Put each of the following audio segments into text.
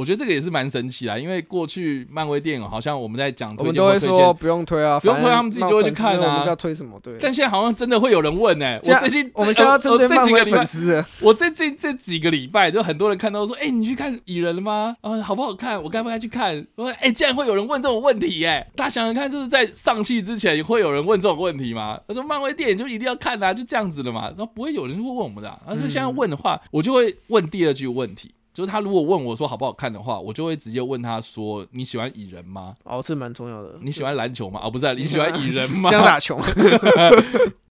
我觉得这个也是蛮神奇的，因为过去漫威电影好像我们在讲，我们都会说不用推啊，不用推，他们自己就会去看啊。我们要推什么？对。但现在好像真的会有人问呢、欸。我最近我们现在要针对漫威粉丝，我最近这几个礼拜就很多人看到说，哎、欸，你去看蚁人了吗？啊，好不好看？我该不该去看？我说，哎、欸，竟然会有人问这种问题、欸，哎，大家想想看，就是在上戏之前会有人问这种问题吗？他说，漫威电影就一定要看啊，就这样子的嘛。然后不会有人会问我们的、啊，而是现在问的话，我就会问第二句问题。就是他如果问我说好不好看的话，我就会直接问他说，你喜欢蚁人吗？哦，这蛮重要的。你喜欢篮球吗？哦，不是、啊，你喜欢蚁人吗？想打球。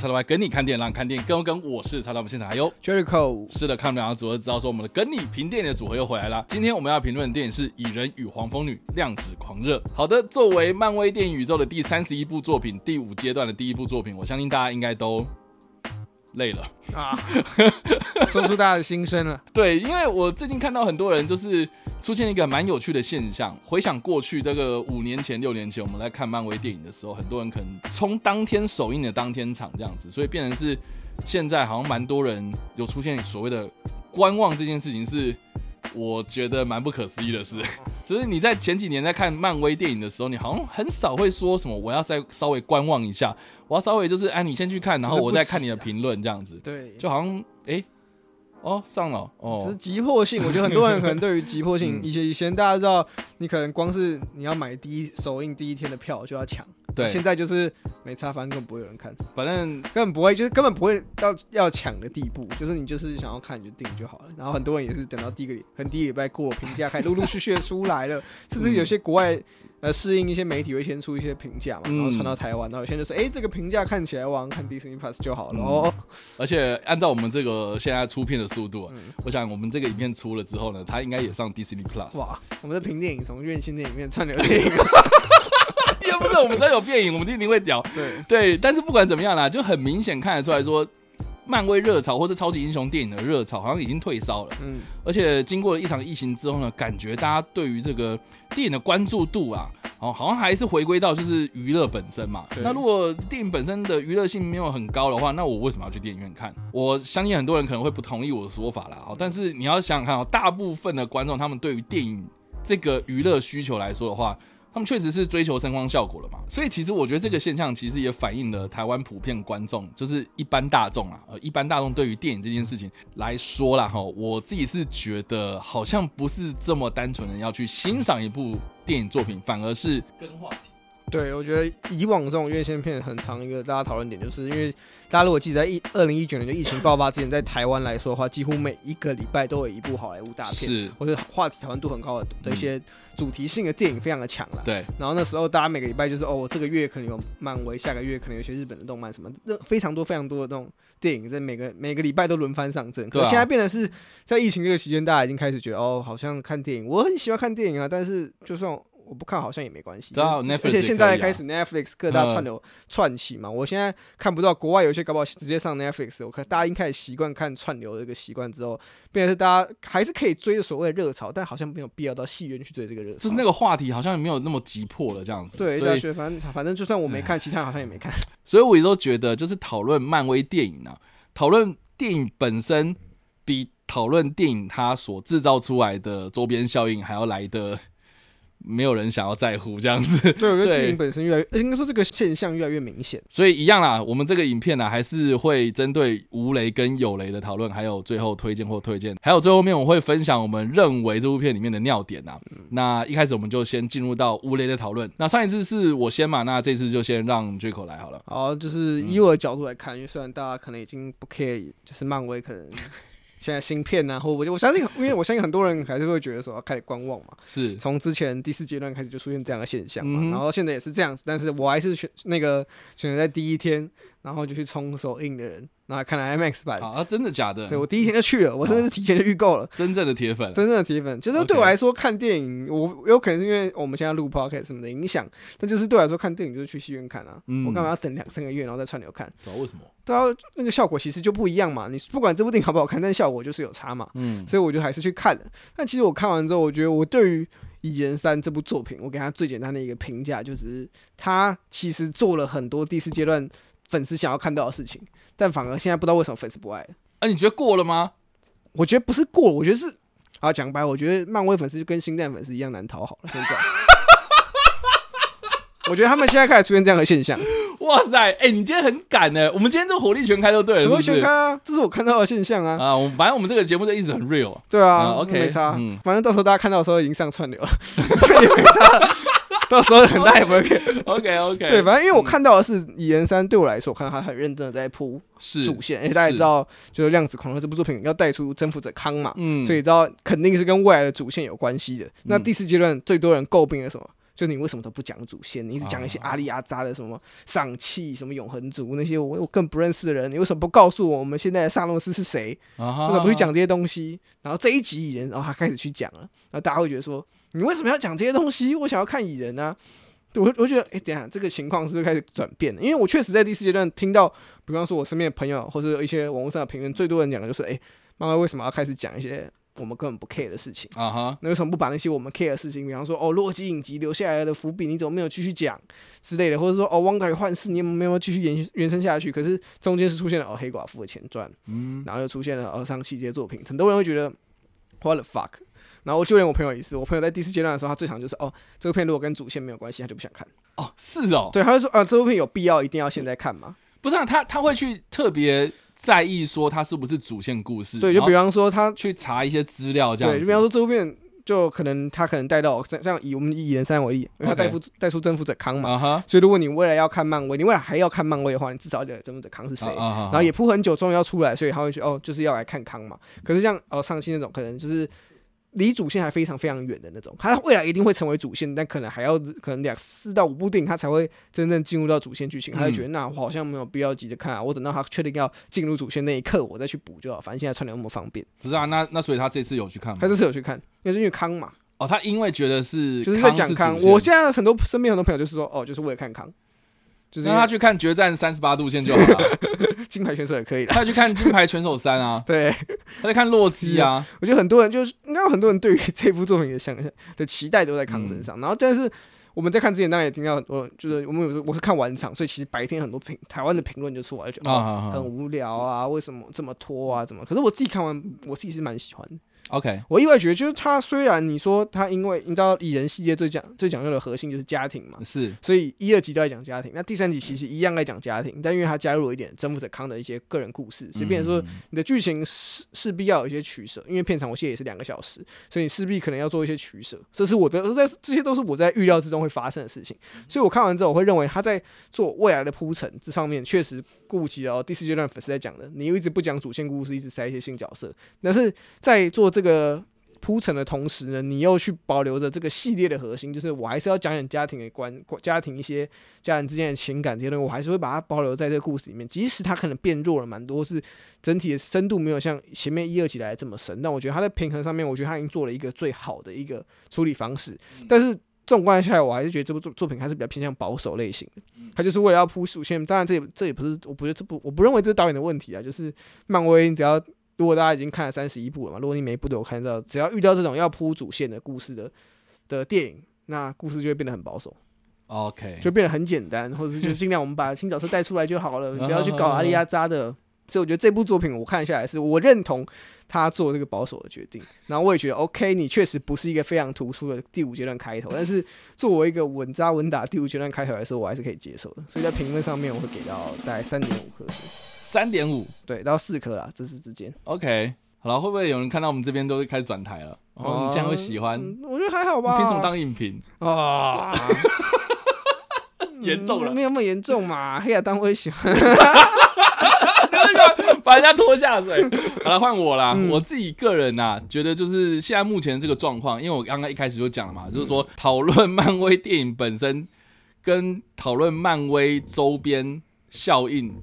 叉叉 Y 跟你看电影，让看电影更跟。我是叉叉 Y，我们现场还有 Jericho。是的，看我们两个组合，知道说我们的跟你评电影的组合又回来了。今天我们要评论的电影是《蚁人与黄蜂女：量子狂热》。好的，作为漫威电影宇宙的第三十一部作品，第五阶段的第一部作品，我相信大家应该都累了啊，说出大家的心声了。对，因为我最近看到很多人就是。出现一个蛮有趣的现象，回想过去这个五年前、六年前，我们在看漫威电影的时候，很多人可能冲当天首映的当天场这样子，所以变成是现在好像蛮多人有出现所谓的观望这件事情，是我觉得蛮不可思议的事。就是你在前几年在看漫威电影的时候，你好像很少会说什么我要再稍微观望一下，我要稍微就是哎你先去看，然后我再看你的评论这样子，对，就好像哎。欸哦，上了哦，就是急迫性。我觉得很多人可能对于急迫性，以前以前大家知道，你可能光是你要买第一首映第一天的票就要抢，对，现在就是没差，反正根本不会有人看，反正根本不会，就是根本不会到要抢的地步，就是你就是想要看你就订就好了。然后很多人也是等到第一个礼，很第一礼拜过评价开始陆陆续续的出来了，甚至有些国外。呃，适应一些媒体会先出一些评价嘛，然后传到台湾，然后有些人就说，哎，这个评价看起来我看 Disney Plus 就好了哦。而且按照我们这个现在出片的速度，我想我们这个影片出了之后呢，它应该也上 Disney Plus。哇，我们的评电影从院线电影变 串流电影，也不是我们真有电影，我们一定会屌。对对，但是不管怎么样啦，就很明显看得出来说。漫威热潮或是超级英雄电影的热潮好像已经退烧了，嗯，而且经过了一场疫情之后呢，感觉大家对于这个电影的关注度啊，哦，好像还是回归到就是娱乐本身嘛。那如果电影本身的娱乐性没有很高的话，那我为什么要去电影院看？我相信很多人可能会不同意我的说法啦。哦，但是你要想想看哦，大部分的观众他们对于电影这个娱乐需求来说的话。他们确实是追求声光效果了嘛，所以其实我觉得这个现象其实也反映了台湾普遍观众，就是一般大众啊，呃，一般大众对于电影这件事情来说啦，哈，我自己是觉得好像不是这么单纯的要去欣赏一部电影作品，反而是跟话题。对，我觉得以往这种院线片很长一个大家讨论点，就是因为大家如果记得在一二零一九年就疫情爆发之前，在台湾来说的话，几乎每一个礼拜都有一部好莱坞大片，是或者话题讨论度很高的的一些主题性的电影，非常的强了。对，然后那时候大家每个礼拜就是哦，这个月可能有漫威，下个月可能有些日本的动漫什么，那非常多非常多的这种电影，在每个每个礼拜都轮番上阵。可是现在变得是在疫情这个期间，大家已经开始觉得哦，好像看电影，我很喜欢看电影啊，但是就算。我不看好像也没关系，而且现在开始 Netflix 各大串流串起嘛，我现在看不到国外有些搞不好直接上 Netflix，我看大家已经开始习惯看串流的一个习惯之后，变成是大家还是可以追所谓的热潮，但好像没有必要到戏院去追这个热潮，就是那个话题好像没有那么急迫了这样子。对，所以反正反正就算我没看，其他人好像也没看，所以我也都觉得就是讨论漫威电影啊，讨论电影本身比讨论电影它所制造出来的周边效应还要来的。没有人想要在乎这样子，对，我觉得电影本身越来越，应该说这个现象越来越明显。所以一样啦，我们这个影片呢，还是会针对无雷跟有雷的讨论，还有最后推荐或推荐，还有最后面我会分享我们认为这部片里面的尿点呐。那一开始我们就先进入到无雷的讨论。那上一次是我先嘛，那这次就先让 Jaco 来好了。好，就是以我的角度来看，因为虽然大家可能已经不 care，就是漫威可能。现在芯片啊，或我我相信，因为我相信很多人还是会觉得说要开始观望嘛。是，从之前第四阶段开始就出现这样的现象嘛，嗯、然后现在也是这样子，但是我还是选那个选择在第一天，然后就去冲首映的人。然后看了 IMAX 版啊，真的假的？对，我第一天就去了，我真的是提前就预购了。真正的铁粉，真正的铁粉，就是对我来说看电影，我有可能是因为我们现在录 podcast 什么的影响，但就是对我来说看电影就是去戏院看啊。我干嘛要等两三个月然后再串流看？为什么？对啊，那个效果其实就不一样嘛。你不管这部电影好不好看，但效果就是有差嘛。嗯，所以我就还是去看了。但其实我看完之后，我觉得我对于《蚁人三》这部作品，我给他最简单的一个评价就是，他其实做了很多第四阶段粉丝想要看到的事情。但反而现在不知道为什么粉丝不爱了。啊，你觉得过了吗？我觉得不是过，我觉得是啊，讲白，我觉得漫威粉丝就跟星战粉丝一样难讨好了。现在，我觉得他们现在开始出现这样的现象。哇塞，哎、欸，你今天很赶呢。我们今天这火力全开就对了，火力全开啊，这是我看到的现象啊。啊，我反正我们这个节目就一直很 real。对啊，啊，OK，没差。嗯，反正到时候大家看到的时候已经上串流了，也 没差了。到时候很大也不会骗。OK OK，对，反正因为我看到的是《蚁人三》，对我来说，我看到他很认真的在铺主线，而且大家也知道，就是《量子狂热》这部作品要带出征服者康嘛，嗯，所以知道肯定是跟未来的主线有关系的。那第四阶段最多人诟病的什么？就你为什么都不讲主线？你一直讲一些阿里阿扎的什么上气、什么永恒族那些我我更不认识的人，你为什么不告诉我我们现在的萨诺斯是谁？为什么不去讲这些东西？然后这一集蚁人，然后他开始去讲了，然后大家会觉得说，你为什么要讲这些东西？我想要看蚁人啊！我我觉得，哎、欸，等下这个情况是不是开始转变了？因为我确实在第四阶段听到，比方说我身边的朋友或者一些网络上的评论，最多人讲的就是，哎、欸，漫威为什么要开始讲一些？我们根本不 care 的事情啊哈，那为什么不把那些我们 care 的事情，比方说哦，洛基影集留下来的伏笔，你怎么没有继续讲之类的，或者说哦，旺达与幻视，你有没有继续延延伸下去？可是中间是出现了哦，黑寡妇的前传，嗯，然后又出现了哦，上期这些作品，很多人会觉得 what the fuck，然后就连我朋友也是，我朋友在第四阶段的时候，他最常就是哦，这个片如果跟主线没有关系，他就不想看。哦，是哦，对，他就说啊，这部片有必要一定要现在看吗？不是啊，他他会去特别。在意说他是不是主线故事？对，就比方说他去查一些资料，这样。对，就比方说这部片，就可能他可能带到像像以我们以蚁人三为例，因为他带出带出征服者康嘛。Uh huh. 所以如果你未来要看漫威，你未来还要看漫威的话，你至少要了征服者康是谁。Uh huh. 然后也铺很久，终于要出来，所以他会觉得哦，就是要来看康嘛。可是像哦上期那种，可能就是。离主线还非常非常远的那种，他未来一定会成为主线，但可能还要可能两四到五部电影，他才会真正进入到主线剧情。他就觉得那我好像没有必要急着看啊，我等到他确定要进入主线那一刻，我再去补就好。反正现在串流那么方便。不是啊，那那所以他这次有去看吗？他这次有去看，因为是因为康嘛。哦，他因为觉得是就是在讲康。我现在很多身边很多朋友就是说，哦，就是为了看康。就是让他去看《决战三十八度线》就好了，金牌选手也可以的。他去看《金牌选手三》啊，对，他在看《洛基》啊。我觉得很多人就是应该有很多人对于这部作品的想象的期待都在康身上。嗯、然后，但是我们在看之前，当然也听到很多，就是我们有我是看完场，所以其实白天很多评台湾的评论就出来，就觉得、哦、很无聊啊，为什么这么拖啊？怎么？可是我自己看完，我自己是蛮喜欢的。OK，我意外觉得就是他虽然你说他因为你知道蚁人系列最讲最讲究的核心就是家庭嘛，是，所以一二集都在讲家庭，那第三集其实一样在讲家庭，但因为他加入了一点征服者康的一些个人故事，所以变成说你的剧情势势必要有一些取舍，因为片长我记得也是两个小时，所以你势必可能要做一些取舍，这是我的在这些都是我在预料之中会发生的事情，所以我看完之后我会认为他在做未来的铺陈这上面确实顾及到第四阶段粉丝在讲的，你又一直不讲主线故事，一直塞一些新角色，但是在做这个。铺陈的同时呢，你又去保留着这个系列的核心，就是我还是要讲讲家庭的关，家庭一些家人之间的情感这些东西，我还是会把它保留在这个故事里面。即使它可能变弱了蛮多，是整体的深度没有像前面一二集来这么深，但我觉得它在平衡上面，我觉得它已经做了一个最好的一个处理方式。但是纵观下来，我还是觉得这部作作品还是比较偏向保守类型的。它就是为了要铺主线，当然这也这也不是，我不觉得这不，我不认为这是导演的问题啊，就是漫威你只要。如果大家已经看了三十一部了嘛，如果你每一部都有看到，只要遇到这种要铺主线的故事的的电影，那故事就会变得很保守，OK，就变得很简单，或者是就尽量我们把新角色带出来就好了，你不要去搞阿里阿扎的。所以我觉得这部作品我看下来是我认同他做这个保守的决定，然后我也觉得 OK，你确实不是一个非常突出的第五阶段开头，但是作为一个稳扎稳打第五阶段开头来说，我还是可以接受的。所以在评论上面，我会给到大概三点五颗星。三点五，对，到四颗啦，这是之间。OK，好了，会不会有人看到我们这边都开始转台了？哦，你这样会喜欢？我觉得还好吧。凭什么当影评啊？严重了，没有那么严重嘛？黑亚当我也喜欢，把人家拖下水。好了，换我啦。我自己个人呐，觉得就是现在目前这个状况，因为我刚刚一开始就讲了嘛，就是说讨论漫威电影本身跟讨论漫威周边效应。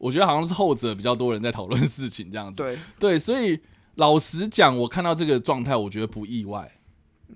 我觉得好像是后者比较多人在讨论事情这样子。对对，所以老实讲，我看到这个状态，我觉得不意外。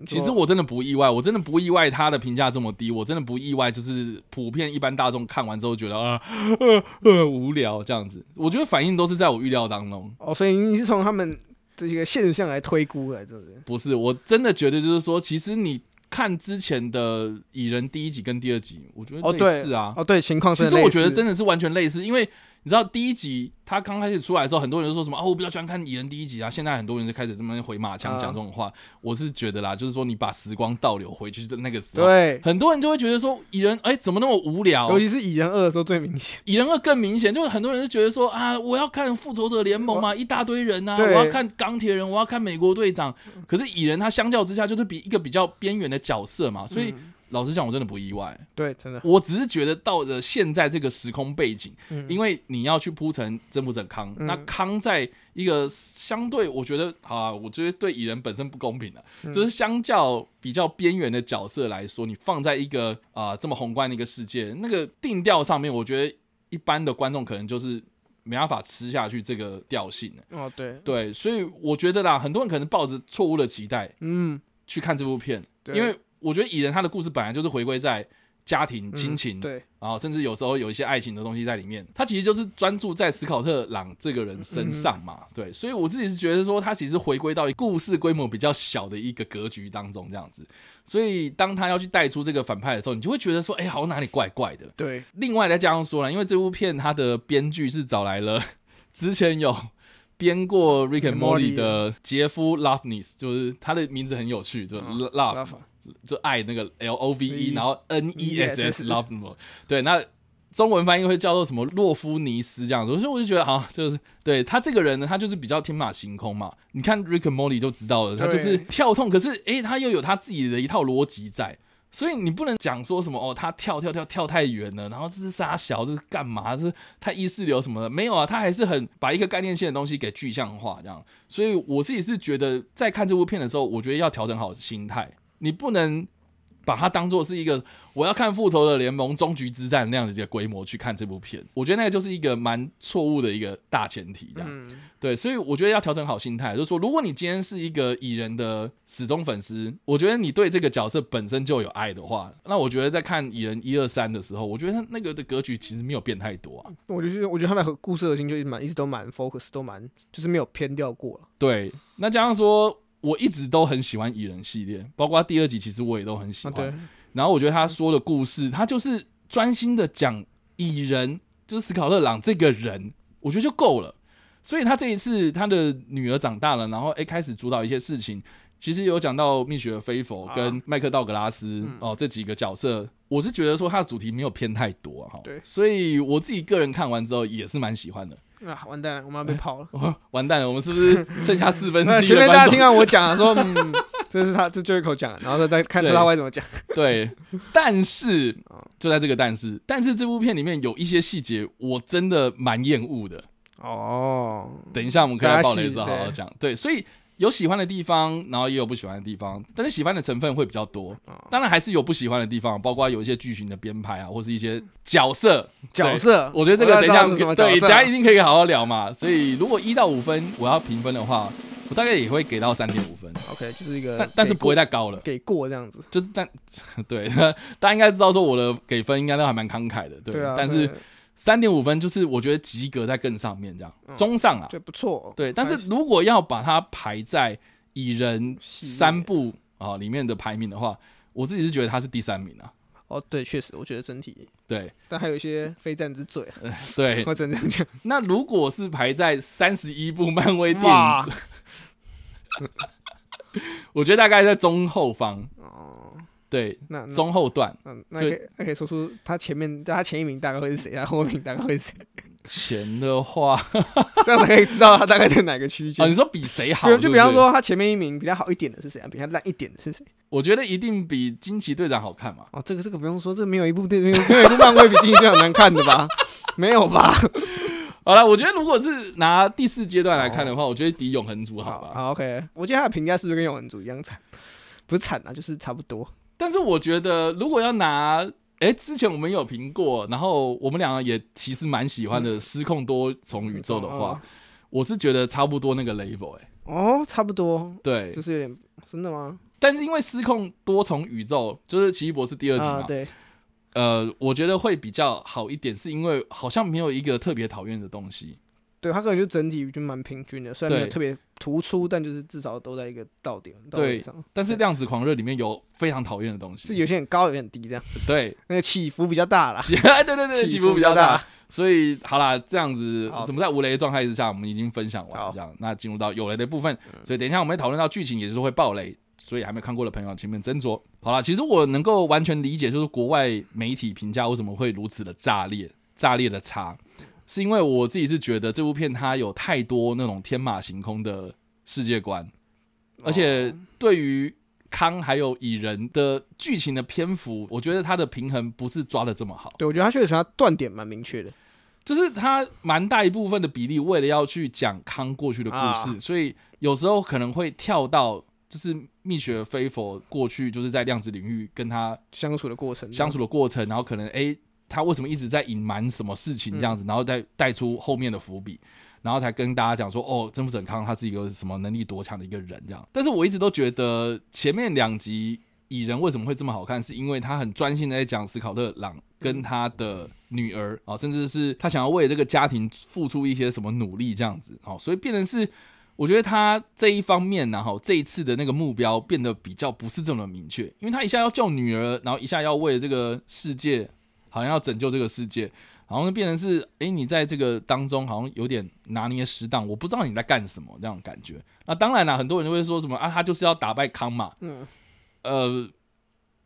其实我真的不意外，我真的不意外他的评价这么低，我真的不意外，就是普遍一般大众看完之后觉得啊呃呃无聊这样子。我觉得反应都是在我预料当中。哦，所以你是从他们这些现象来推估的，是不是？不是，我真的觉得就是说，其实你。看之前的蚁人第一集跟第二集，我觉得类似啊。哦，对，情况是。其实我觉得真的是完全类似，因为你知道第一集他刚开始出来的时候，很多人就说什么哦，我比较喜欢看蚁人第一集啊。现在很多人就开始这么回马枪讲这种话，我是觉得啦，就是说你把时光倒流回去的那个时候，对，很多人就会觉得说蚁人哎怎么那么无聊，尤其是蚁人二的时候最明显，蚁人二更明显，就是很多人就觉得说啊，我要看复仇者联盟嘛，一大堆人啊，我要看钢铁人，我要看美国队长，可是蚁人他相较之下就是比一个比较边缘的角色嘛，所以。嗯老实讲，我真的不意外。对，真的，我只是觉得到了现在这个时空背景，嗯、因为你要去铺成征服者康，嗯、那康在一个相对，我觉得啊，我觉得对蚁人本身不公平的，嗯、就是相较比较边缘的角色来说，你放在一个啊、呃、这么宏观的一个世界，那个定调上面，我觉得一般的观众可能就是没办法吃下去这个调性。哦，对，对，所以我觉得啦，很多人可能抱着错误的期待，嗯，去看这部片，因为。我觉得蚁人他的故事本来就是回归在家庭亲情，对，然后甚至有时候有一些爱情的东西在里面。他其实就是专注在斯考特·朗这个人身上嘛，对。所以我自己是觉得说，他其实回归到故事规模比较小的一个格局当中这样子。所以当他要去带出这个反派的时候，你就会觉得说，哎，好像哪里怪怪的。对。另外再加上说了，因为这部片它的编剧是找来了之前有编过《Rick and Morty》的杰夫·拉夫尼斯，就是他的名字很有趣，就 Love。就爱那个 L O V E，然后 N E S S Love more，对，那中文翻译会叫做什么洛夫尼斯这样子，所以我就觉得啊，就是对他这个人呢，他就是比较天马行空嘛。你看 Rick and Morty 就知道了，他就是跳痛，可是诶，他又有他自己的一套逻辑在，所以你不能讲说什么哦，他跳跳跳跳太远了，然后这是杀小，这是干嘛？这是太意识流什么的？没有啊，他还是很把一个概念性的东西给具象化这样。所以我自己是觉得，在看这部片的时候，我觉得要调整好心态。你不能把它当做是一个我要看复仇者联盟终局之战那样的一个规模去看这部片，我觉得那个就是一个蛮错误的一个大前提，这样、嗯、对，所以我觉得要调整好心态，就是说，如果你今天是一个蚁人的死忠粉丝，我觉得你对这个角色本身就有爱的话，那我觉得在看蚁人一二三的时候，我觉得他那个的格局其实没有变太多啊。我觉得，我觉得他的故事核心就一直蛮一直都蛮 focus，都蛮就是没有偏掉过。对，那加上说。我一直都很喜欢蚁人系列，包括第二集，其实我也都很喜欢。啊、然后我觉得他说的故事，他就是专心的讲蚁人，就是斯考特朗这个人，我觉得就够了。所以他这一次他的女儿长大了，然后诶开始主导一些事情，其实有讲到蜜雪儿菲佛跟麦克道格拉斯、啊、哦这几个角色，我是觉得说他的主题没有偏太多哈。对，所以我自己个人看完之后也是蛮喜欢的。啊！完蛋了，我们要被跑了。欸、完蛋了，我们是不是剩下四分之一？前面大家听到我讲了，说 嗯，这是他这最后一口讲，然后再看他会怎么讲。对，但是就在这个但是，但是这部片里面有一些细节，我真的蛮厌恶的。哦，等一下我们可以来爆雷的时候好好讲。对，所以。有喜欢的地方，然后也有不喜欢的地方，但是喜欢的成分会比较多。当然还是有不喜欢的地方，包括有一些剧情的编排啊，或是一些角色角色。我觉得这个等一下对，等下一定可以好好聊嘛。所以如果一到五分我要评分的话，我大概也会给到三点五分。OK，就是一个，但但是不会太高了，给过这样子。就但 对，大家应该知道说我的给分应该都还蛮慷慨的，对。对啊，但是。三点五分就是我觉得及格在更上面这样，嗯、中上啊，就不错。对，但是如果要把它排在蚁人三部啊里面的排名的话，我自己是觉得它是第三名啊。哦，对，确实，我觉得整体对，但还有一些非战之罪、啊呃。对，我只能这样讲。那如果是排在三十一部漫威电影，我觉得大概在中后方。对，那中后段，嗯，那可以，那可以说出他前面，他前一名大概会是谁，他后一名大概会是谁？前的话，这样子可以知道他大概在哪个区间。你说比谁好？就比方说，他前面一名比较好一点的是谁啊？比他烂一点的是谁？我觉得一定比惊奇队长好看嘛。哦，这个这个不用说，这没有一部电影，没有一部漫威比惊奇队长难看的吧？没有吧？好了，我觉得如果是拿第四阶段来看的话，我觉得比永恒族好吧？好，OK。我觉得他的评价是不是跟永恒族一样惨？不是惨啊，就是差不多。但是我觉得，如果要拿哎，之前我们有评过，然后我们两个也其实蛮喜欢的。失控多重宇宙的话，我是觉得差不多那个 level 哎。哦，差不多。对，就是有点真的吗？但是因为失控多重宇宙就是奇异博士第二集嘛，对。呃，我觉得会比较好一点，是因为好像没有一个特别讨厌的东西。对，他可能就整体就蛮平均的，虽然没有特别突出，但就是至少都在一个到点。到点上，但是量子狂热里面有非常讨厌的东西，是有些很高，有些很低，这样。对，那个起伏比较大啦。对对对，起伏比较大。所以好啦，这样子，怎么在无雷的状态之下，我们已经分享完了，这样，那进入到有雷的部分。所以等一下我们会讨论到剧情，也就是会爆雷，所以还没看过的朋友前面斟酌。好了，其实我能够完全理解，就是国外媒体评价为什么会如此的炸裂，炸裂的差。是因为我自己是觉得这部片它有太多那种天马行空的世界观，而且对于康还有蚁人的剧情的篇幅，我觉得它的平衡不是抓的这么好。对，我觉得它确实它断点蛮明确的，就是它蛮大一部分的比例为了要去讲康过去的故事，啊、所以有时候可能会跳到就是蜜雪菲佛过去就是在量子领域跟他相处的过程，相处的过程，然后可能哎。他为什么一直在隐瞒什么事情这样子，嗯、然后再带出后面的伏笔，然后才跟大家讲说，哦，珍·福德康他是一个什么能力多强的一个人这样。但是我一直都觉得前面两集蚁人为什么会这么好看，是因为他很专心的在讲斯考特·朗跟他的女儿啊，甚至是他想要为这个家庭付出一些什么努力这样子，哦，所以变成是我觉得他这一方面呢，哈，这一次的那个目标变得比较不是这么明确，因为他一下要救女儿，然后一下要为了这个世界。好像要拯救这个世界，好像变成是，诶、欸，你在这个当中好像有点拿捏失当，我不知道你在干什么那种感觉。那当然了，很多人就会说什么啊，他就是要打败康嘛。嗯，呃，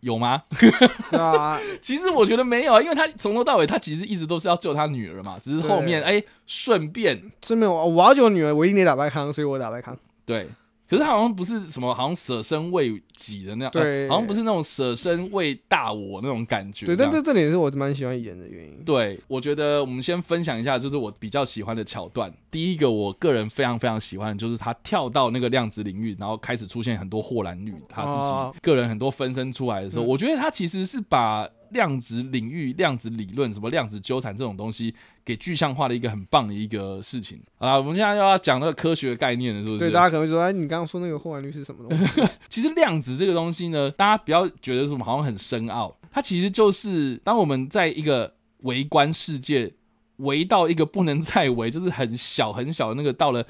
有吗？对啊，其实我觉得没有啊，因为他从头到尾他其实一直都是要救他女儿嘛，只是后面诶，顺、欸、便顺便我我要救女儿，我一定得打败康，所以我打败康。对。可是他好像不是什么，好像舍身为己的那样，对、呃，好像不是那种舍身为大我那种感觉。对，但这这点是我蛮喜欢演的原因。对，我觉得我们先分享一下，就是我比较喜欢的桥段。第一个，我个人非常非常喜欢的就是他跳到那个量子领域，然后开始出现很多霍兰女，他自己个人很多分身出来的时候，哦、我觉得他其实是把。量子领域、量子理论、什么量子纠缠这种东西，给具象化的一个很棒的一个事情。好啦，我们现在又要讲那个科学概念了，是不是？对，大家可能会说，哎，你刚刚说那个霍兰率是什么东西？其实量子这个东西呢，大家不要觉得什么好像很深奥，它其实就是当我们在一个微观世界，围到一个不能再围，就是很小很小的那个，到了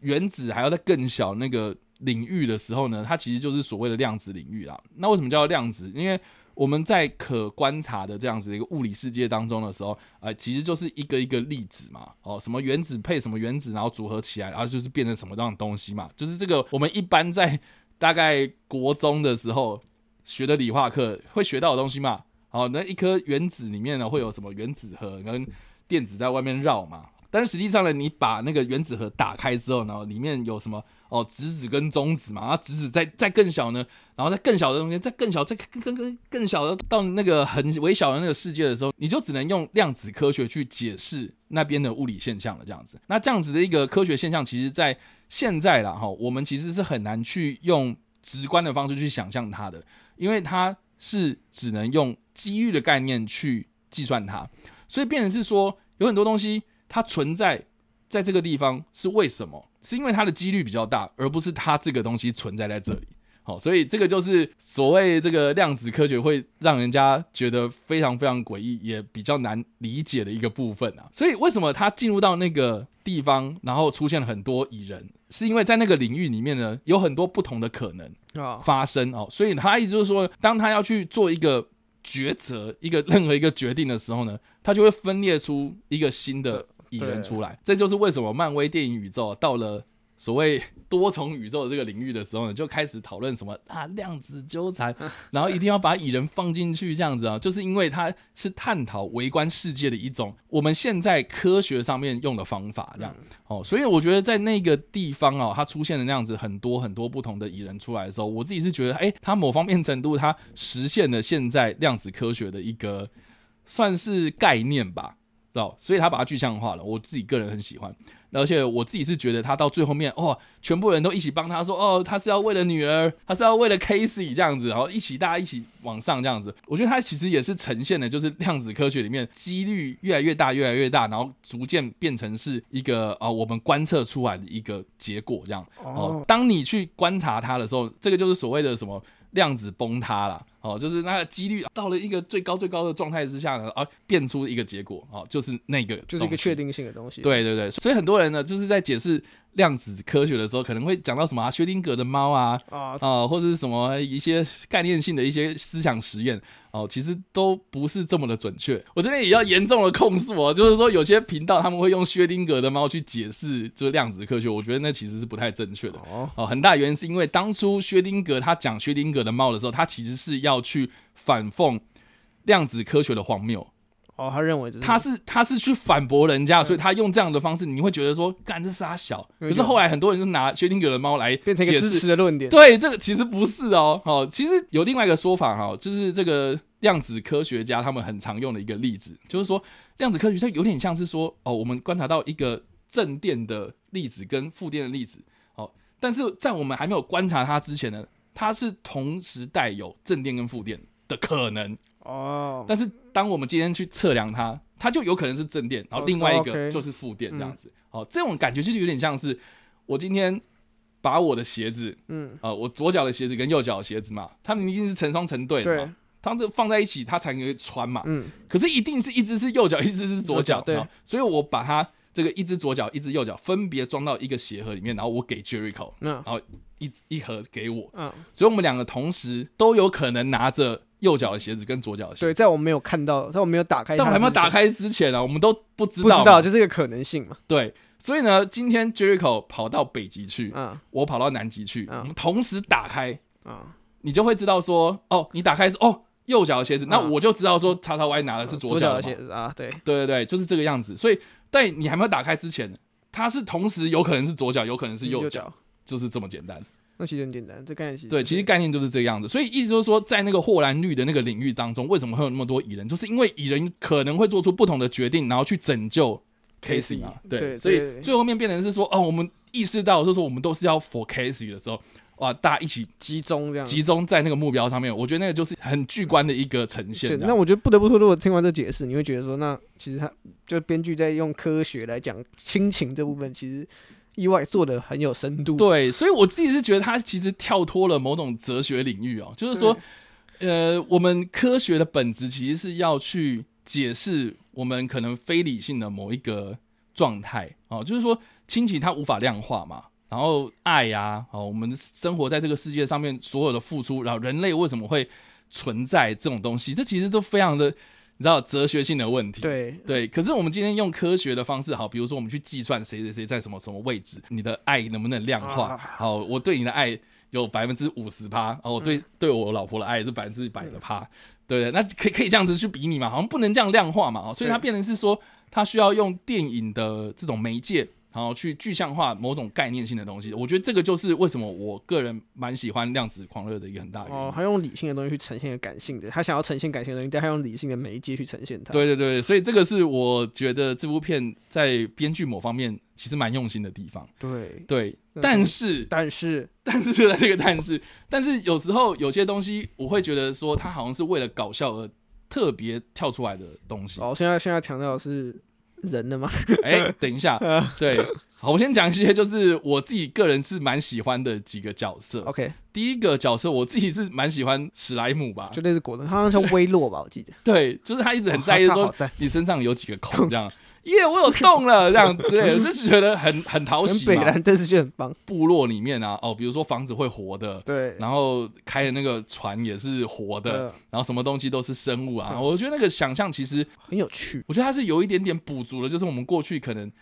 原子还要再更小那个领域的时候呢，它其实就是所谓的量子领域啦。那为什么叫量子？因为我们在可观察的这样子一个物理世界当中的时候，呃，其实就是一个一个粒子嘛，哦，什么原子配什么原子，然后组合起来，然后就是变成什么样的东西嘛，就是这个我们一般在大概国中的时候学的理化课会学到的东西嘛。好，那一颗原子里面呢会有什么原子核跟电子在外面绕嘛。但是实际上呢，你把那个原子核打开之后呢，里面有什么？哦，质子跟中子嘛，然后质子再再更小呢，然后在更小的东西，再更小，再更更更更小的到那个很微小的那个世界的时候，你就只能用量子科学去解释那边的物理现象了。这样子，那这样子的一个科学现象，其实在现在啦哈，我们其实是很难去用直观的方式去想象它的，因为它是只能用几率的概念去计算它，所以变成是说有很多东西。它存在在这个地方是为什么？是因为它的几率比较大，而不是它这个东西存在在这里。好，所以这个就是所谓这个量子科学会让人家觉得非常非常诡异，也比较难理解的一个部分啊。所以为什么它进入到那个地方，然后出现了很多蚁人，是因为在那个领域里面呢，有很多不同的可能发生哦。所以他意思就是说，当他要去做一个抉择，一个任何一个决定的时候呢，他就会分裂出一个新的。蚁人出来，这就是为什么漫威电影宇宙到了所谓多重宇宙的这个领域的时候呢，就开始讨论什么啊量子纠缠，然后一定要把蚁人放进去这样子啊，就是因为它是探讨微观世界的一种我们现在科学上面用的方法这样。哦，所以我觉得在那个地方哦，它出现的那样子很多很多不同的蚁人出来的时候，我自己是觉得，哎，它某方面程度它实现了现在量子科学的一个算是概念吧。道，所以他把它具象化了。我自己个人很喜欢，而且我自己是觉得他到最后面，哦，全部人都一起帮他说，哦，他是要为了女儿，他是要为了 Casey 这样子，然后一起大家一起往上这样子。我觉得他其实也是呈现的，就是量子科学里面几率越来越大，越来越大，然后逐渐变成是一个啊、哦，我们观测出来的一个结果这样。哦，当你去观察它的时候，这个就是所谓的什么量子崩塌了。哦，就是那个几率到了一个最高最高的状态之下呢，啊，变出一个结果，哦，就是那个，就是一个确定性的东西。对对对，所以很多人呢，就是在解释量子科学的时候，可能会讲到什么啊，薛丁格的猫啊，啊，啊，或者是什么一些概念性的一些思想实验。哦，其实都不是这么的准确。我这边也要严重的控诉哦，就是说有些频道他们会用薛丁格的猫去解释这个量子科学，我觉得那其实是不太正确的。哦，哦，很大原因是因为当初薛丁格他讲薛丁格的猫的时候，他其实是要去反讽量子科学的荒谬。哦，他认为他是他是去反驳人家，所以他用这样的方式，你会觉得说，干这杀小。可是后来很多人就拿薛定谔的猫来变成一个支持的论点。对，这个其实不是哦。哦，其实有另外一个说法哈，就是这个量子科学家他们很常用的一个例子，就是说量子科学它有点像是说，哦，我们观察到一个正电的粒子跟负电的粒子，哦，但是在我们还没有观察它之前呢，它是同时带有正电跟负电的可能。哦，但是当我们今天去测量它，它就有可能是正电，然后另外一个就是负电这样子。哦，哦，这种感觉就是有点像是我今天把我的鞋子，嗯，啊、呃，我左脚的鞋子跟右脚的鞋子嘛，它们一定是成双成对的嘛，对，它们放在一起，它才可以穿嘛。嗯，可是一定是一只是右脚，一只是左脚，对，所以我把它这个一只左脚，一只右脚分别装到一个鞋盒里面，然后我给 Jericho，嗯，然后一一盒给我，嗯，所以我们两个同时都有可能拿着。右脚的鞋子跟左脚的鞋子，对，在我们没有看到，在我们没有打开，但还没有打开之前呢、啊，我们都不知道，不知道，就是一个可能性嘛。对，所以呢，今天 Jericho 跑到北极去，嗯，我跑到南极去，嗯，我们同时打开，嗯，你就会知道说，哦，你打开是哦右脚的鞋子，嗯、那我就知道说叉叉 Y 拿的是左脚鞋子啊，对，对对对，就是这个样子。所以在你还没有打开之前，它是同时有可能是左脚，有可能是右脚，就是这么简单。那其实很简单，这概念其实对，其实概念就是这个样子。所以意思就是说，在那个霍兰绿的那个领域当中，为什么会有那么多蚁人？就是因为蚁人可能会做出不同的决定，然后去拯救 Casey 嘛。对，对，所以最后面变成是说，哦，我们意识到就是说，我们都是要 for Casey 的时候，哇，大家一起集中这样，集中在那个目标上面。我觉得那个就是很巨观的一个呈现。那我觉得不得不说，如果听完这解释，你会觉得说，那其实他就编剧在用科学来讲亲情这部分，其实。意外做的很有深度，对，所以我自己是觉得他其实跳脱了某种哲学领域哦，就是说，呃，我们科学的本质其实是要去解释我们可能非理性的某一个状态哦，就是说亲情它无法量化嘛，然后爱呀，哦，我们生活在这个世界上面所有的付出，然后人类为什么会存在这种东西，这其实都非常的。你知道哲学性的问题，对对，可是我们今天用科学的方式，好，比如说我们去计算谁谁谁在什么什么位置，你的爱能不能量化？好，我对你的爱有百分之五十趴，哦我对对我老婆的爱是百分之百的趴，对不对？那可以可以这样子去比拟嘛？好像不能这样量化嘛？哦所以它变成是说，它需要用电影的这种媒介。然后去具象化某种概念性的东西，我觉得这个就是为什么我个人蛮喜欢量子狂热的一个很大原因。哦，他用理性的东西去呈现感性的，他想要呈现感性的东西，但他用理性的媒介去呈现它。对对对，所以这个是我觉得这部片在编剧某方面其实蛮用心的地方。对对，但是但是但是就在这个但是，但是有时候有些东西我会觉得说，他好像是为了搞笑而特别跳出来的东西。哦，现在现在强调的是。人的吗？哎、欸，等一下，对，好，我先讲一些，就是我自己个人是蛮喜欢的几个角色。OK，第一个角色我自己是蛮喜欢史莱姆吧，就类似果冻，他好像叫威洛吧，我记得。对，就是他一直很在意说你身上有几个孔这样。耶我有洞了，这样之类的，就是觉得很很讨喜嘛。但是就很棒。部落里面啊，哦，比如说房子会活的，对，然后开的那个船也是活的，然后什么东西都是生物啊，我觉得那个想象其实很有趣。我觉得它是有一点点补足了，就是我们过去可能。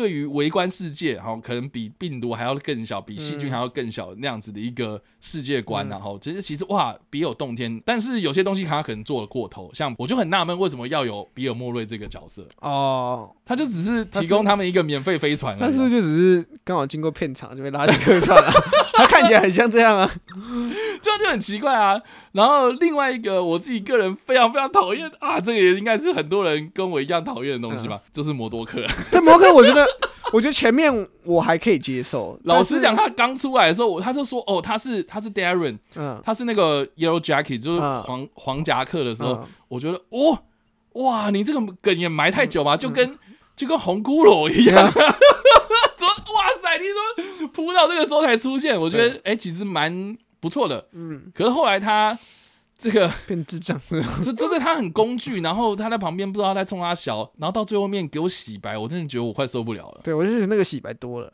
对于微观世界，哈，可能比病毒还要更小，比细菌还要更小那样子的一个世界观，然后其实其实哇，别有洞天。但是有些东西他可能做了过头，像我就很纳闷，为什么要有比尔莫瑞这个角色？哦，他就只是提供他们一个免费飞船，但是就只是刚好经过片场就被拉进客串了。他看起来很像这样啊，这样就很奇怪啊。然后另外一个我自己个人非常非常讨厌啊，这个也应该是很多人跟我一样讨厌的东西吧，嗯、就是摩多克。但摩多克，我觉得，我觉得前面我还可以接受。老实讲，他刚出来的时候，他就说哦，他是他是 Darren，嗯，他是那个 Yellow Jacket，就是黄、嗯、黄夹克的时候，嗯、我觉得哦，哇，你这个梗也埋太久嘛，就跟、嗯、就跟红骷髅一样。嗯 说哇塞！你说扑到这个时候才出现，我觉得哎、欸，其实蛮不错的。嗯，可是后来他这个 变智障，就就是他很工具，然后他在旁边不知道他在冲他笑，然后到最后面给我洗白，我真的觉得我快受不了了。对，我就觉得那个洗白多了，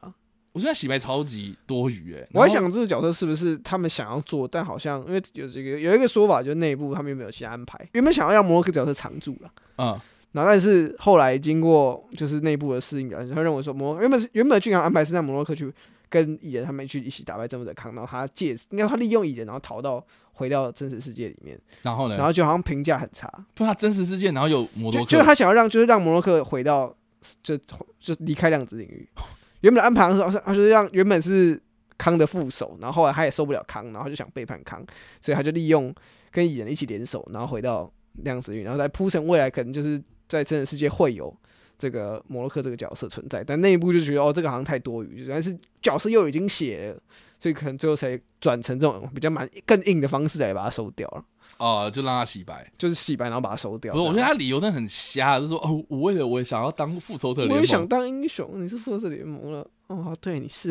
我觉得洗白超级多余哎、欸。我还想这个角色是不是他们想要做，但好像因为有这个有一个说法，就是内部他们有没有其他安排？原本想要让摩洛克角色常驻了，嗯。然后，但是后来经过就是内部的适应表现，他认为说摩原本是原本的剧情安排是让摩洛克去跟蚁人他们去一起打败征服者康，然后他借应该他利用蚁人，然后逃到回到真实世界里面。然后呢？然后就好像评价很差。不，他真实世界然后有摩洛克，就是他想要让就是让摩洛克回到就就离开量子领域。原本的安排是他就是让原本是康的副手，然后后来他也受不了康，然后就想背叛康，所以他就利用跟蚁人一起联手，然后回到量子领域，然后再铺成未来可能就是。在真实世界会有这个摩洛克这个角色存在，但内部就觉得哦，这个好像太多余，但是角色又已经写了，所以可能最后才转成这种比较蛮更硬的方式来把它收掉了。哦，就让他洗白，就是洗白，然后把它收掉。不是，我觉得他理由真的很瞎，就是说哦，我为了我也想要当复仇者联盟，我也想当英雄，你是复仇者联盟了哦，对，你是，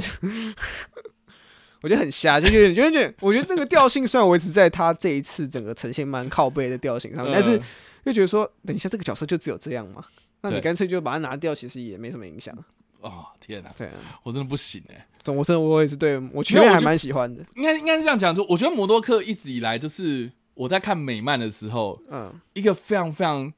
我觉得很瞎，就有点，有点，我觉得那个调性虽然维持在他这一次整个呈现蛮靠背的调性上面，但是。就觉得说，等一下这个角色就只有这样吗？那你干脆就把它拿掉，其实也没什么影响。哦，天哪！对啊，我真的不行哎、欸。我真的我也是对我前面还蛮喜欢的。应该应该是这样讲，就我觉得摩多克一直以来就是我在看美漫的时候，嗯，一个非常非常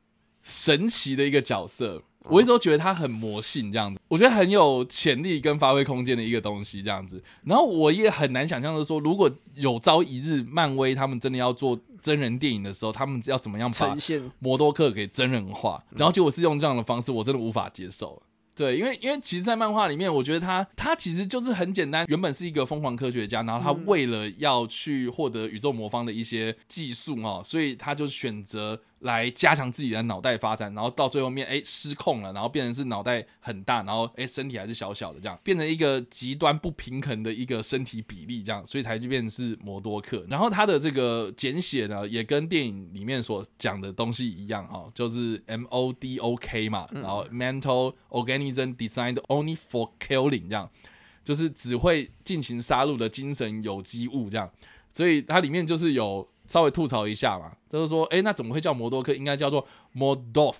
神奇的一个角色。我一直都觉得他很魔性这样子，我觉得很有潜力跟发挥空间的一个东西这样子。然后我也很难想象的说，如果有朝一日漫威他们真的要做真人电影的时候，他们要怎么样把摩多克给真人化？然后结果是用这样的方式，我真的无法接受。对，因为因为其实，在漫画里面，我觉得他他其实就是很简单，原本是一个疯狂科学家，然后他为了要去获得宇宙魔方的一些技术哦，所以他就选择。来加强自己的脑袋发展，然后到最后面，哎，失控了，然后变成是脑袋很大，然后哎，身体还是小小的，这样变成一个极端不平衡的一个身体比例，这样，所以才就变成是摩多克。然后他的这个简写呢，也跟电影里面所讲的东西一样哈，就是 M O D O K 嘛，然后 Mental Organism Designed Only for Killing，这样，就是只会进行杀戮的精神有机物，这样，所以它里面就是有。稍微吐槽一下嘛，就是说，哎、欸，那怎么会叫摩多克？应该叫做 Mordock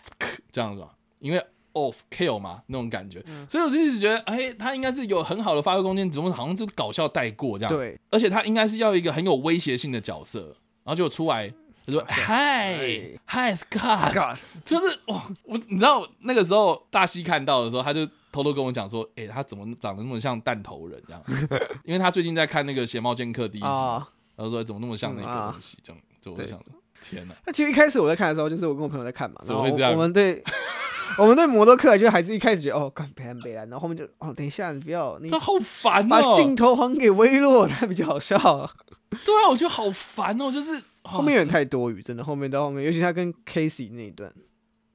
这样子吧，因为 of kill 嘛，那种感觉。嗯、所以我就一直觉得，哎、欸，他应该是有很好的发挥空间，只不过好像就是搞笑带过这样。对，而且他应该是要一个很有威胁性的角色，然后就出来就说，Hi，Hi，Scott，就是我，我你知道那个时候大西看到的时候，他就偷偷跟我讲说，哎、欸，他怎么长得那么像弹头人这样？因为他最近在看那个《邪猫剑客》第一集。哦然后说怎么那么像那个东西，这样，就我在想说，天哪！那其实一开始我在看的时候，就是我跟我朋友在看嘛，然后我们对，我们对摩托克就还是一开始觉得哦，干北北然后后面就哦，等一下你不要，你他好烦哦，把镜头还给威洛，他比较好笑。对啊，我觉得好烦哦，就是后面有点太多余，真的后面到后面，尤其他跟 Casey 那一段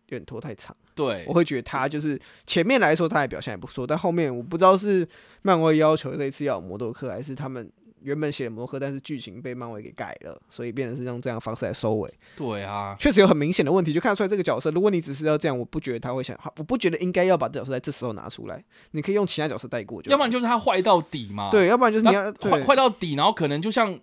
有点拖太长。对，我会觉得他就是前面来说他还表现还不错，但后面我不知道是漫威要求这一次要有摩多克，还是他们。原本写的摩多克，但是剧情被漫威给改了，所以变成是用这样的方式来收尾。对啊，确实有很明显的问题，就看得出来这个角色，如果你只是要这样，我不觉得他会想，我不觉得应该要把这角色在这时候拿出来。你可以用其他角色带过，要不然就是他坏到底嘛。对，要不然就是你要坏坏到底，然后可能就像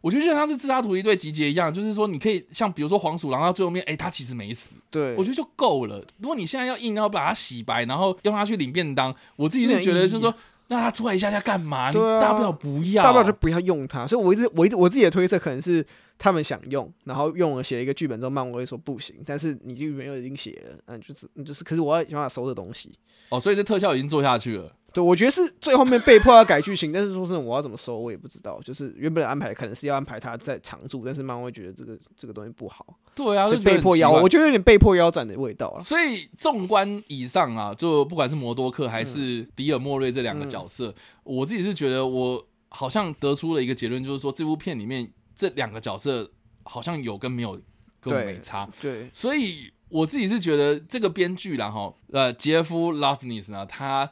我觉得就像他是自杀突击队集结一样，就是说你可以像比如说黄鼠狼到最后面，哎、欸，他其实没死。对，我觉得就够了。如果你现在要硬要把他洗白，然后用他去领便当，我自己就觉得就是说。那他出来一下下干嘛？对啊，你大不了不要，大不了就不要用他。所以我一直我一直我自己的推测可能是他们想用，然后用了写了一个剧本之后，漫威说不行。但是你剧本又已经写了，嗯，就是就是，可是我要想办法收这东西。哦，所以这特效已经做下去了。对，我觉得是最后面被迫要改剧情，但是说真的，我要怎么收我也不知道。就是原本的安排可能是要安排他在常驻，但是漫威觉得这个这个东西不好。对啊，就被迫腰，我觉得有点被迫腰斩的味道啊。所以纵观以上啊，就不管是摩多克还是迪尔莫瑞这两个角色，嗯、我自己是觉得我好像得出了一个结论，就是说这部片里面这两个角色好像有跟没有根本没差。对，对所以我自己是觉得这个编剧然后呃杰夫·拉夫尼斯呢，他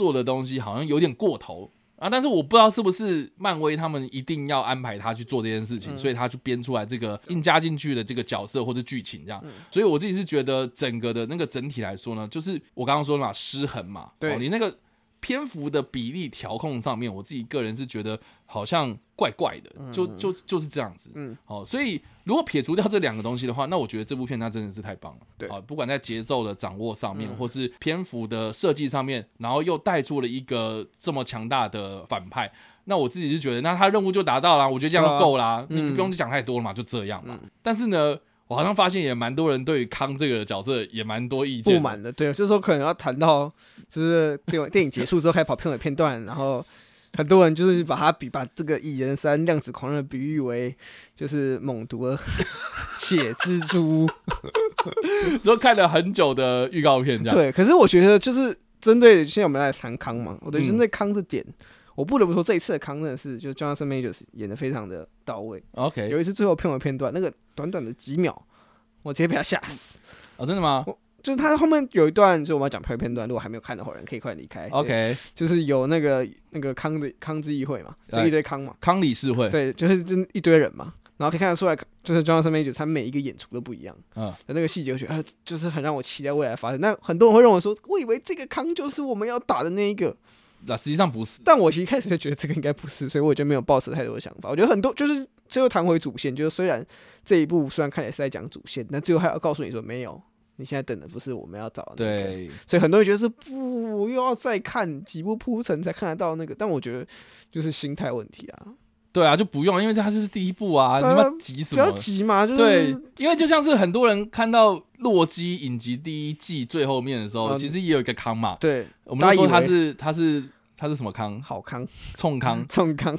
做的东西好像有点过头。啊！但是我不知道是不是漫威他们一定要安排他去做这件事情，嗯、所以他去编出来这个硬加进去的这个角色或者剧情这样。嗯、所以我自己是觉得整个的那个整体来说呢，就是我刚刚说的嘛，失衡嘛。对、哦，你那个。篇幅的比例调控上面，我自己个人是觉得好像怪怪的，就就就是这样子。嗯，好，所以如果撇除掉这两个东西的话，那我觉得这部片它真的是太棒了。对，啊，不管在节奏的掌握上面，或是篇幅的设计上面，然后又带出了一个这么强大的反派，那我自己是觉得，那他任务就达到了，我觉得这样就够啦，你不用讲太多了嘛，就这样嘛。但是呢。我好像发现也蛮多人对于康这个角色也蛮多意见不满的，对，就是说可能要谈到就是电影 电影结束之后开始跑片尾片段，然后很多人就是把他比把这个蚁人三量子狂热比喻为就是猛毒的血蜘蛛，都看了很久的预告片这样。对，可是我觉得就是针对现在我们来谈康嘛，我对针对康这点。嗯我不得不说，这一次的康真的是，就 Jonathan Majors 演的非常的到位。OK，有一次最后片尾片段，那个短短的几秒，我直接被他吓死。哦，真的吗？就是他后面有一段，就我们要讲片尾片段，如果还没有看的话，人可以快离开。OK，就是有那个那个康的康之议会嘛，就一堆康嘛，康理事会。对，就是真一堆人嘛，然后可以看得出来，就是 Jonathan Majors 他每一个演出都不一样。嗯，那个细节我觉得就是很让我期待未来发生。那很多人会认为说，我以为这个康就是我们要打的那一个。那实际上不是，但我其实一开始就觉得这个应该不是，所以我就没有抱持太多的想法。我觉得很多就是最后谈回主线，就是虽然这一部虽然看起来是在讲主线，但最后还要告诉你说没有，你现在等的不是我们要找的那个。对，所以很多人觉得是不又要再看几部铺陈才看得到那个，但我觉得就是心态问题啊。对啊，就不用，因为它就是第一部啊，啊你们急什么？不要急嘛，就是对，因为就像是很多人看到洛基影集第一季最后面的时候，嗯、其实也有一个康嘛。对，我们都说他是他是。他是什么康？好康、冲康、冲康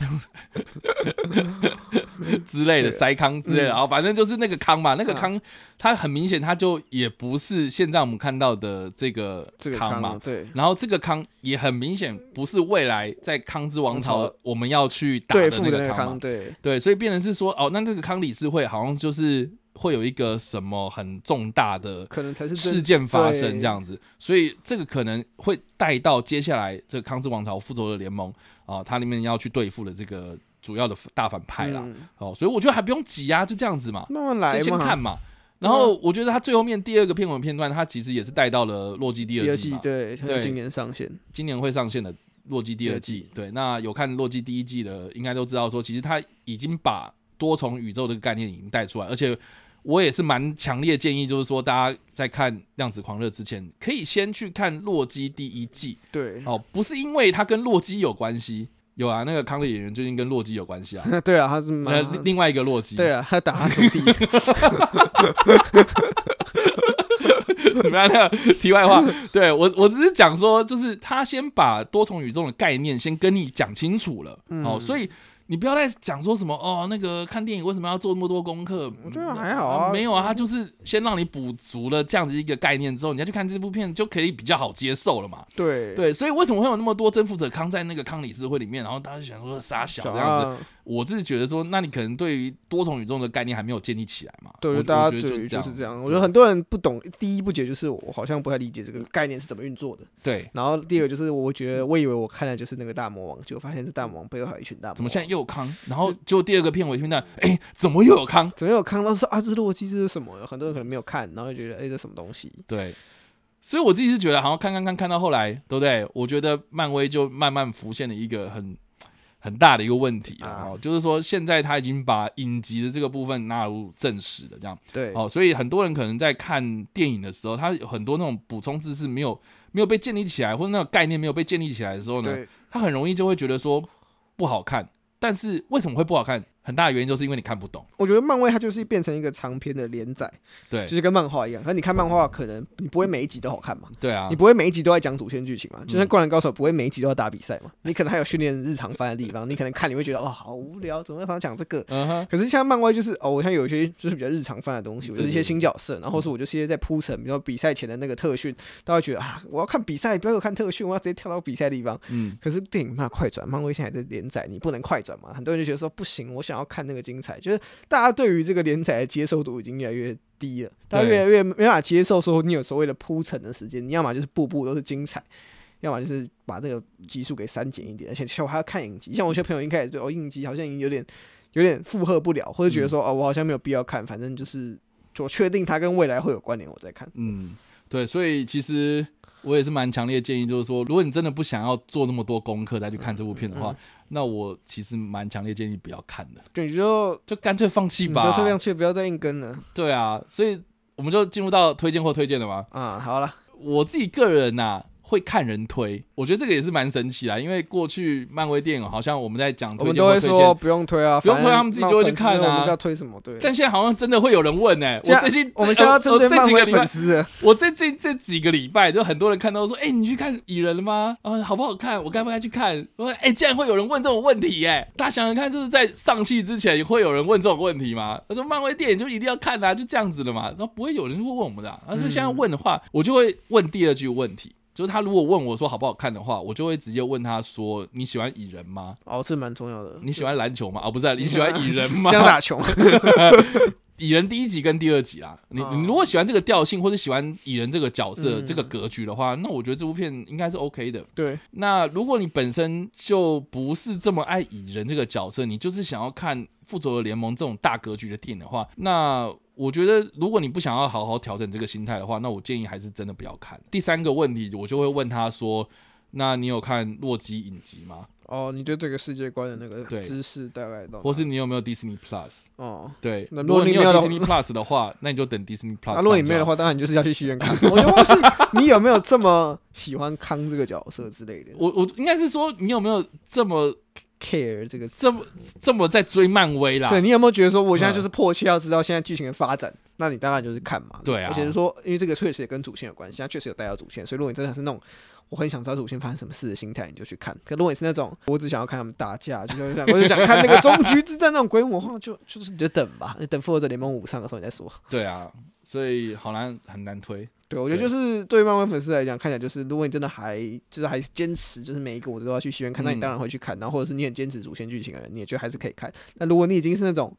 之类的，塞康之类的，然后反正就是那个康嘛，那个康，它很明显，它就也不是现在我们看到的这个康嘛。对。然后这个康也很明显不是未来在康之王朝我们要去打的那个康嘛。对对，所以变成是说，哦，那这个康理事会好像就是。会有一个什么很重大的可能才是事件发生这样子，所以这个可能会带到接下来这个康之王朝复仇者联盟啊，它里面要去对付的这个主要的大反派啦。哦，所以我觉得还不用急啊，就这样子嘛，慢慢来嘛，先看嘛。然后我觉得他最后面第二个片尾片段，他其实也是带到了洛基第二季嘛，对，今年上线，今年会上线的洛基第二季。对，那有看洛基第一季的，应该都知道说，其实他已经把多重宇宙这个概念已经带出来，而且。我也是蛮强烈建议，就是说大家在看《量子狂热》之前，可以先去看《洛基》第一季。对，哦，不是因为他跟洛基有关系，有啊，那个康的演员最近跟洛基有关系啊。对啊，他是呃另外一个洛基。对啊，他打他徒弟。怎么样？那个题外话，对我我只是讲说，就是他先把多重宇宙的概念先跟你讲清楚了，嗯、哦，所以。你不要再讲说什么哦，那个看电影为什么要做那么多功课？我觉得还好啊，没有啊，他就是先让你补足了这样子一个概念之后，你再去看这部片就可以比较好接受了嘛。对对，所以为什么会有那么多征服者康在那个康理事会里面，然后大家就想说杀小这样子？我自己觉得说，那你可能对于多重宇宙的概念还没有建立起来嘛？对，大家对于就是这样。我觉得很多人不懂，第一不解就是我好像不太理解这个概念是怎么运作的。对，然后第二个就是我觉得我以为我看的就是那个大魔王，结果发现是大魔王背后还有一群大魔王。怎么现在又有康？然后就第二个片尾听到，哎，怎么又有康？怎么又有康？然后说啊，这是洛基，这是什么？很多人可能没有看，然后就觉得哎，这什么东西？对，所以我自己是觉得，好像看看看看到后来，对不对？我觉得漫威就慢慢浮现了一个很。很大的一个问题啊，哦，就是说现在他已经把影集的这个部分纳入正史了，这样对哦，所以很多人可能在看电影的时候，他有很多那种补充知识没有没有被建立起来，或者那个概念没有被建立起来的时候呢，他很容易就会觉得说不好看。但是为什么会不好看？很大的原因就是因为你看不懂。我觉得漫威它就是变成一个长篇的连载，对，就是跟漫画一样。可你看漫画，可能你不会每一集都好看嘛？对啊，你不会每一集都在讲主线剧情嘛？就像《灌篮高手》不会每一集都要打比赛嘛？你可能还有训练日常番的地方，你可能看你会觉得哦好无聊，怎么会常讲这个？可是像漫威就是哦，我像有一些就是比较日常番的东西，我就是一些新角色，然后是我就一些在铺陈，比如说比赛前的那个特训，大家觉得啊，我要看比赛，不要看特训，我要直接跳到比赛的地方。嗯，可是电影嘛快转，漫威现在还在连载，你不能快转嘛？很多人就觉得说不行，我想。想要看那个精彩，就是大家对于这个连载的接受度已经越来越低了，大家越来越没办法接受说你有所谓的铺陈的时间，你要么就是步步都是精彩，要么就是把这个集数给删减一点，而且其实我还要看影集，像我一些朋友应该也对哦影集好像已经有点有点负荷不了，或者觉得说、嗯、哦我好像没有必要看，反正就是我确定它跟未来会有关联，我再看。嗯，对，所以其实。我也是蛮强烈建议，就是说，如果你真的不想要做那么多功课再去看这部片的话，嗯嗯、那我其实蛮强烈建议不要看的。对，你就就干脆放弃吧，就这样去，不要再硬跟了。对啊，所以我们就进入到推荐或推荐的吗？啊、嗯，好了，我自己个人呐、啊。会看人推，我觉得这个也是蛮神奇的，因为过去漫威电影好像我们在讲推荐，我们都会说不用推啊，不用推，他们自己就会去看啊。我们要推什么？对。但现在好像真的会有人问呢、欸。我最近我们现在要针对漫威粉丝，我最近这几个礼拜就很多人看到说，哎、欸，你去看蚁人了吗？啊，好不好看？我该不该去看？我说，哎、欸，竟然会有人问这种问题、欸，哎，大家想想看，就是在上戏之前会有人问这种问题吗？他说漫威电影就一定要看啊，就这样子的嘛。然后不会有人会问我们的、啊，而是现在问的话，我就会问第二句问题。就是他如果问我说好不好看的话，我就会直接问他说，你喜欢蚁人吗？哦，这蛮重要的。你喜欢篮球吗？哦，不是、啊，你喜欢蚁人吗？想打球。蚁人第一集跟第二集啦，你你如果喜欢这个调性或者喜欢蚁人这个角色、嗯、这个格局的话，那我觉得这部片应该是 OK 的。对。那如果你本身就不是这么爱蚁人这个角色，你就是想要看复仇者联盟这种大格局的电影的话，那。我觉得，如果你不想要好好调整这个心态的话，那我建议还是真的不要看。第三个问题，我就会问他说：“那你有看洛基影集吗？”哦，你对这个世界观的那个知识大概到，或是你有没有 Disney Plus？哦，对，那如果你有 Disney Plus 的话，那你就等 Disney Plus。如果你没有的话，当然你就是要去戏院看。我觉得是你有没有这么喜欢康这个角色之类的？我我应该是说，你有没有这么。Care 这个这么这么在追漫威啦？对，你有没有觉得说我现在就是迫切要知道现在剧情的发展？嗯、那你当然就是看嘛。对啊，而且是说，因为这个确实也跟主线有关系，它确实有带到主线，所以如果你真的是那种我很想知道主线发生什么事的心态，你就去看。可如果你是那种我只想要看他们打架，就是想我就想看那个终局之战那种规模化，就就是你就等吧，你等复仇者联盟五上的时候你再说。对啊，所以好难很难推。对，我觉得就是对于漫威粉丝来讲，看起来就是，如果你真的还就是还是坚持，就是每一个我都要去戏院看，那你当然会去看。然后或者是你很坚持主线剧情的人，你也觉得还是可以看。那如果你已经是那种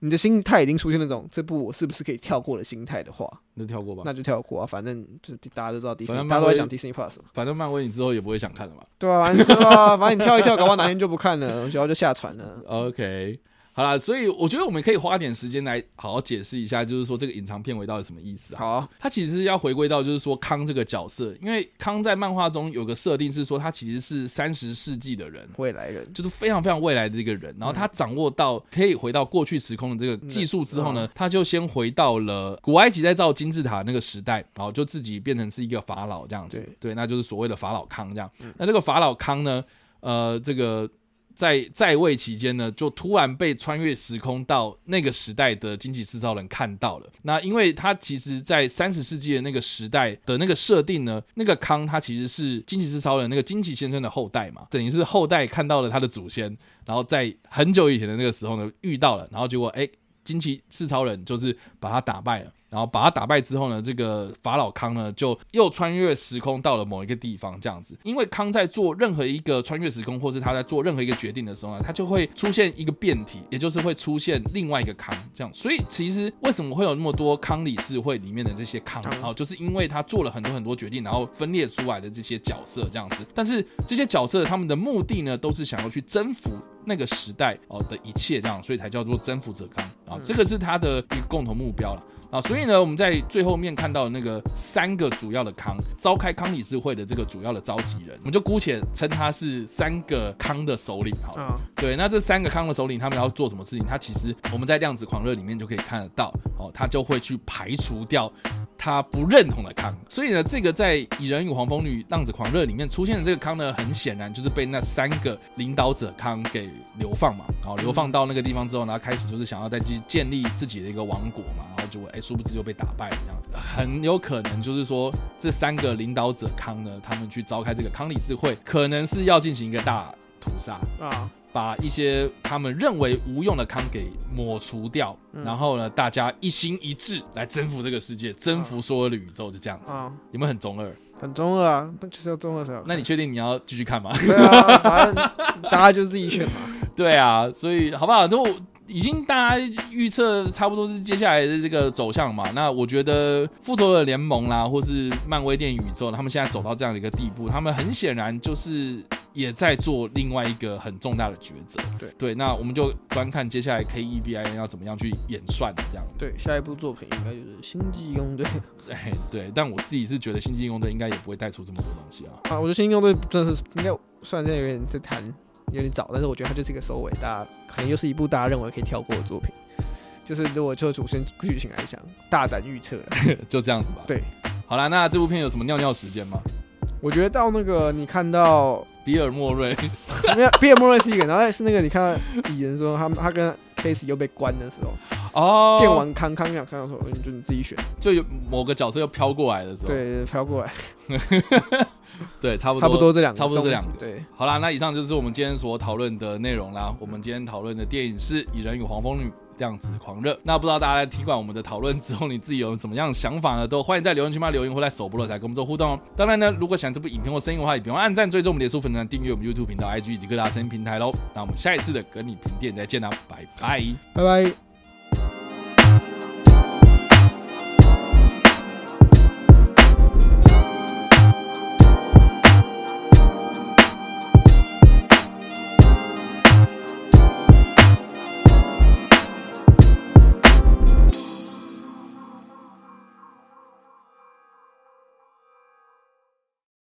你的心态已经出现那种这部我是不是可以跳过的心态的话，那就跳过吧。那就跳过啊，反正就是大家都知道迪士尼，大家都在讲 Disney Plus 嘛。反正漫威你之后也不会想看了吧。对啊，反正对啊，反正你跳一跳，搞不好哪天就不看了，然后就下船了。OK。好啦，所以我觉得我们可以花点时间来好好解释一下，就是说这个隐藏片尾到底什么意思啊？好啊，它其实是要回归到就是说康这个角色，因为康在漫画中有个设定是说他其实是三十世纪的人，未来人，就是非常非常未来的一个人。然后他掌握到可以回到过去时空的这个技术之后呢，他就先回到了古埃及在造金字塔那个时代，然后就自己变成是一个法老这样子。对，那就是所谓的法老康这样。那这个法老康呢，呃，这个。在在位期间呢，就突然被穿越时空到那个时代的惊奇四超人看到了。那因为他其实，在三十世纪的那个时代的那个设定呢，那个康他其实是惊奇四超人那个惊奇先生的后代嘛，等于是后代看到了他的祖先，然后在很久以前的那个时候呢遇到了，然后结果哎，惊奇四超人就是把他打败了。然后把他打败之后呢，这个法老康呢就又穿越时空到了某一个地方，这样子。因为康在做任何一个穿越时空，或是他在做任何一个决定的时候呢，他就会出现一个变体，也就是会出现另外一个康，这样。所以其实为什么会有那么多康理事会里面的这些康，啊，就是因为他做了很多很多决定，然后分裂出来的这些角色这样子。但是这些角色他们的目的呢，都是想要去征服那个时代哦的一切，这样，所以才叫做征服者康啊，这个是他的一个共同目标了。啊，所以呢，我们在最后面看到那个三个主要的康召开康理事会的这个主要的召集人，我们就姑且称他是三个康的首领，好了。Oh. 对，那这三个康的首领他们要做什么事情？他其实我们在量子狂热里面就可以看得到，哦，他就会去排除掉他不认同的康。所以呢，这个在蚁人与黄蜂女浪子狂热里面出现的这个康呢，很显然就是被那三个领导者康给流放嘛，然后流放到那个地方之后呢，开始就是想要再去建立自己的一个王国嘛，然后就哎。殊不知就被打败了，这样子很有可能就是说，这三个领导者康呢，他们去召开这个康理智会，可能是要进行一个大屠杀啊，把一些他们认为无用的康给抹除掉，嗯、然后呢，大家一心一致来征服这个世界，征服所有的宇宙，就这样子。啊、有没有很中二？很中二啊，那就是要中二才好。那你确定你要继续看吗？对啊，反正大家就自己选嘛。对啊，所以好不好？就已经大家预测差不多是接下来的这个走向嘛。那我觉得复仇者联盟啦，或是漫威电影宇宙，他们现在走到这样的一个地步，他们很显然就是也在做另外一个很重大的抉择。对对，那我们就观看接下来 K E V I N 要怎么样去演算这样。对，下一部作品应该就是《星际异攻队》。哎，对，但我自己是觉得《星际异攻队》应该也不会带出这么多东西啊。啊，我觉得《星际异攻队》真的是应该算在有点在谈。有点早，但是我觉得它就是一个收尾，大家可能又是一部大家认为可以跳过的作品。就是如果就主线剧情来讲，大胆预测，就这样子吧。对，好啦，那这部片有什么尿尿时间吗？我觉得到那个你看到比尔莫瑞，没有比尔莫瑞是一个，然后是那个你看到蚁人说他他跟又被关的时候。哦，见完康康要看到说，就你自己选，就有某个角色又飘过来的时候，对，飘过来，对，差不多，差不多这两个，差不多这两个，对，好啦，那以上就是我们今天所讨论的内容啦。我们今天讨论的电影是《蚁人与黄蜂女》。这样子狂热，那不知道大家在听完我们的讨论之后，你自己有什么样的想法呢？都欢迎在留言区嘛留言，或在首播的时候跟我们做互动哦。当然呢，如果喜欢这部影片或声音的话，也不用按赞、追踪我们脸书粉丝团、订阅我们 YouTube 频道、IG 以及各大声音平台喽。那我们下一次的跟你评电再见啦，拜拜，拜拜。